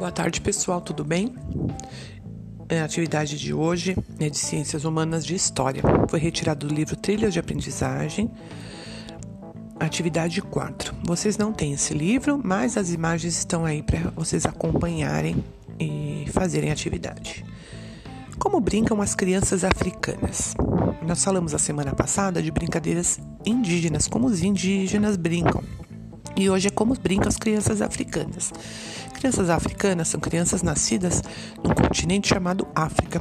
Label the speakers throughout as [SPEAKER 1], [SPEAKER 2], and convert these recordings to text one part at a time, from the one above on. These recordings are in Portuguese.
[SPEAKER 1] Boa tarde, pessoal, tudo bem? A atividade de hoje é de Ciências Humanas de História. Foi retirado do livro Trilhas de Aprendizagem, atividade 4. Vocês não têm esse livro, mas as imagens estão aí para vocês acompanharem e fazerem atividade. Como brincam as crianças africanas? Nós falamos a semana passada de brincadeiras indígenas, como os indígenas brincam. E hoje é como brincam as crianças africanas. Crianças africanas são crianças nascidas num continente chamado África.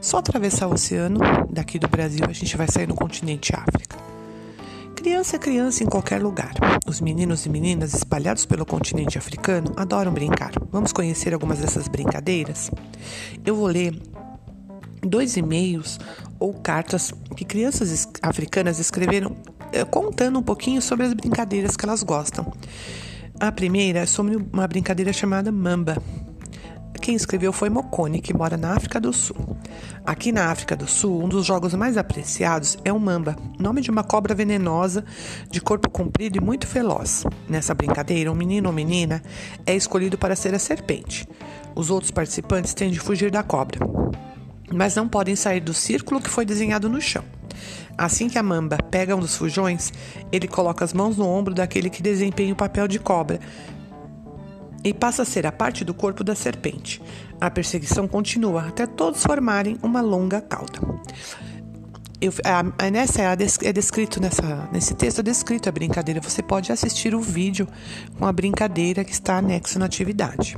[SPEAKER 1] Só atravessar o oceano daqui do Brasil a gente vai sair no continente África. Criança é criança em qualquer lugar. Os meninos e meninas espalhados pelo continente africano adoram brincar. Vamos conhecer algumas dessas brincadeiras? Eu vou ler dois e-mails ou cartas que crianças africanas escreveram contando um pouquinho sobre as brincadeiras que elas gostam. A primeira é sobre uma brincadeira chamada Mamba. Quem escreveu foi Mokone, que mora na África do Sul. Aqui na África do Sul, um dos jogos mais apreciados é o Mamba, nome de uma cobra venenosa, de corpo comprido e muito veloz. Nessa brincadeira, um menino ou menina é escolhido para ser a serpente. Os outros participantes têm de fugir da cobra, mas não podem sair do círculo que foi desenhado no chão. Assim que a mamba pega um dos fujões, ele coloca as mãos no ombro daquele que desempenha o papel de cobra e passa a ser a parte do corpo da serpente. A perseguição continua até todos formarem uma longa cauda. Eu, a, a, nessa é, é descrito nessa, nesse texto é descrito a brincadeira. Você pode assistir o vídeo com a brincadeira que está anexo na atividade.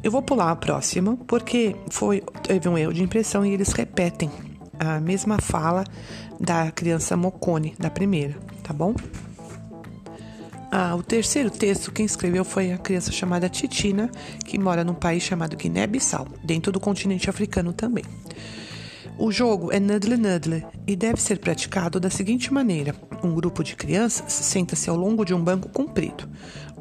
[SPEAKER 1] Eu vou pular a próxima porque foi teve um erro de impressão e eles repetem a mesma fala da criança Mocone, da primeira, tá bom? Ah, o terceiro texto, quem escreveu foi a criança chamada Titina, que mora num país chamado Guiné-Bissau, dentro do continente africano também. O jogo é Nudle Nudle e deve ser praticado da seguinte maneira: um grupo de crianças senta-se ao longo de um banco comprido.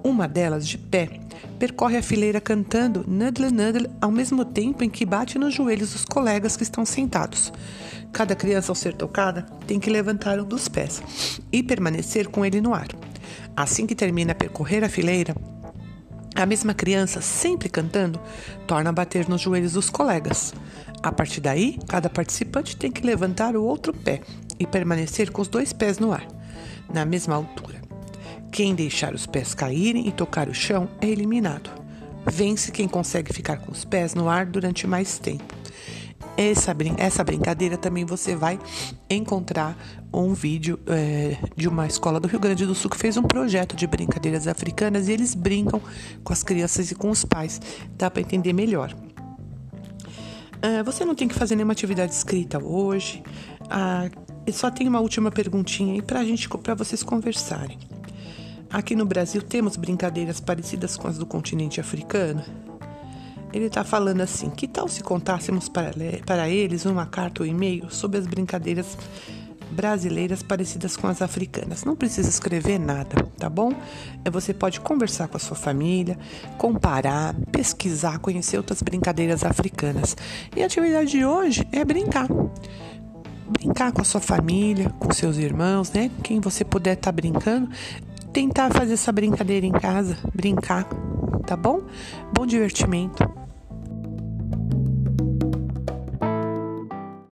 [SPEAKER 1] Uma delas, de pé, percorre a fileira cantando Nudle Nudle ao mesmo tempo em que bate nos joelhos dos colegas que estão sentados. Cada criança, ao ser tocada, tem que levantar um dos pés e permanecer com ele no ar. Assim que termina a percorrer a fileira, a mesma criança, sempre cantando, torna a bater nos joelhos dos colegas. A partir daí, cada participante tem que levantar o outro pé e permanecer com os dois pés no ar, na mesma altura. Quem deixar os pés caírem e tocar o chão é eliminado. Vence quem consegue ficar com os pés no ar durante mais tempo. Essa, essa brincadeira também você vai encontrar um vídeo é, de uma escola do Rio Grande do Sul que fez um projeto de brincadeiras africanas e eles brincam com as crianças e com os pais. Dá para entender melhor. Uh, você não tem que fazer nenhuma atividade escrita hoje. Uh, só tem uma última perguntinha aí para gente, para vocês conversarem. Aqui no Brasil temos brincadeiras parecidas com as do continente africano. Ele está falando assim: que tal se contássemos para, para eles uma carta ou e-mail sobre as brincadeiras brasileiras parecidas com as africanas? Não precisa escrever nada, tá bom? É, você pode conversar com a sua família, comparar, pesquisar, conhecer outras brincadeiras africanas. E a atividade de hoje é brincar brincar com a sua família, com seus irmãos, né? Quem você puder estar tá brincando, tentar fazer essa brincadeira em casa, brincar, tá bom? Bom divertimento.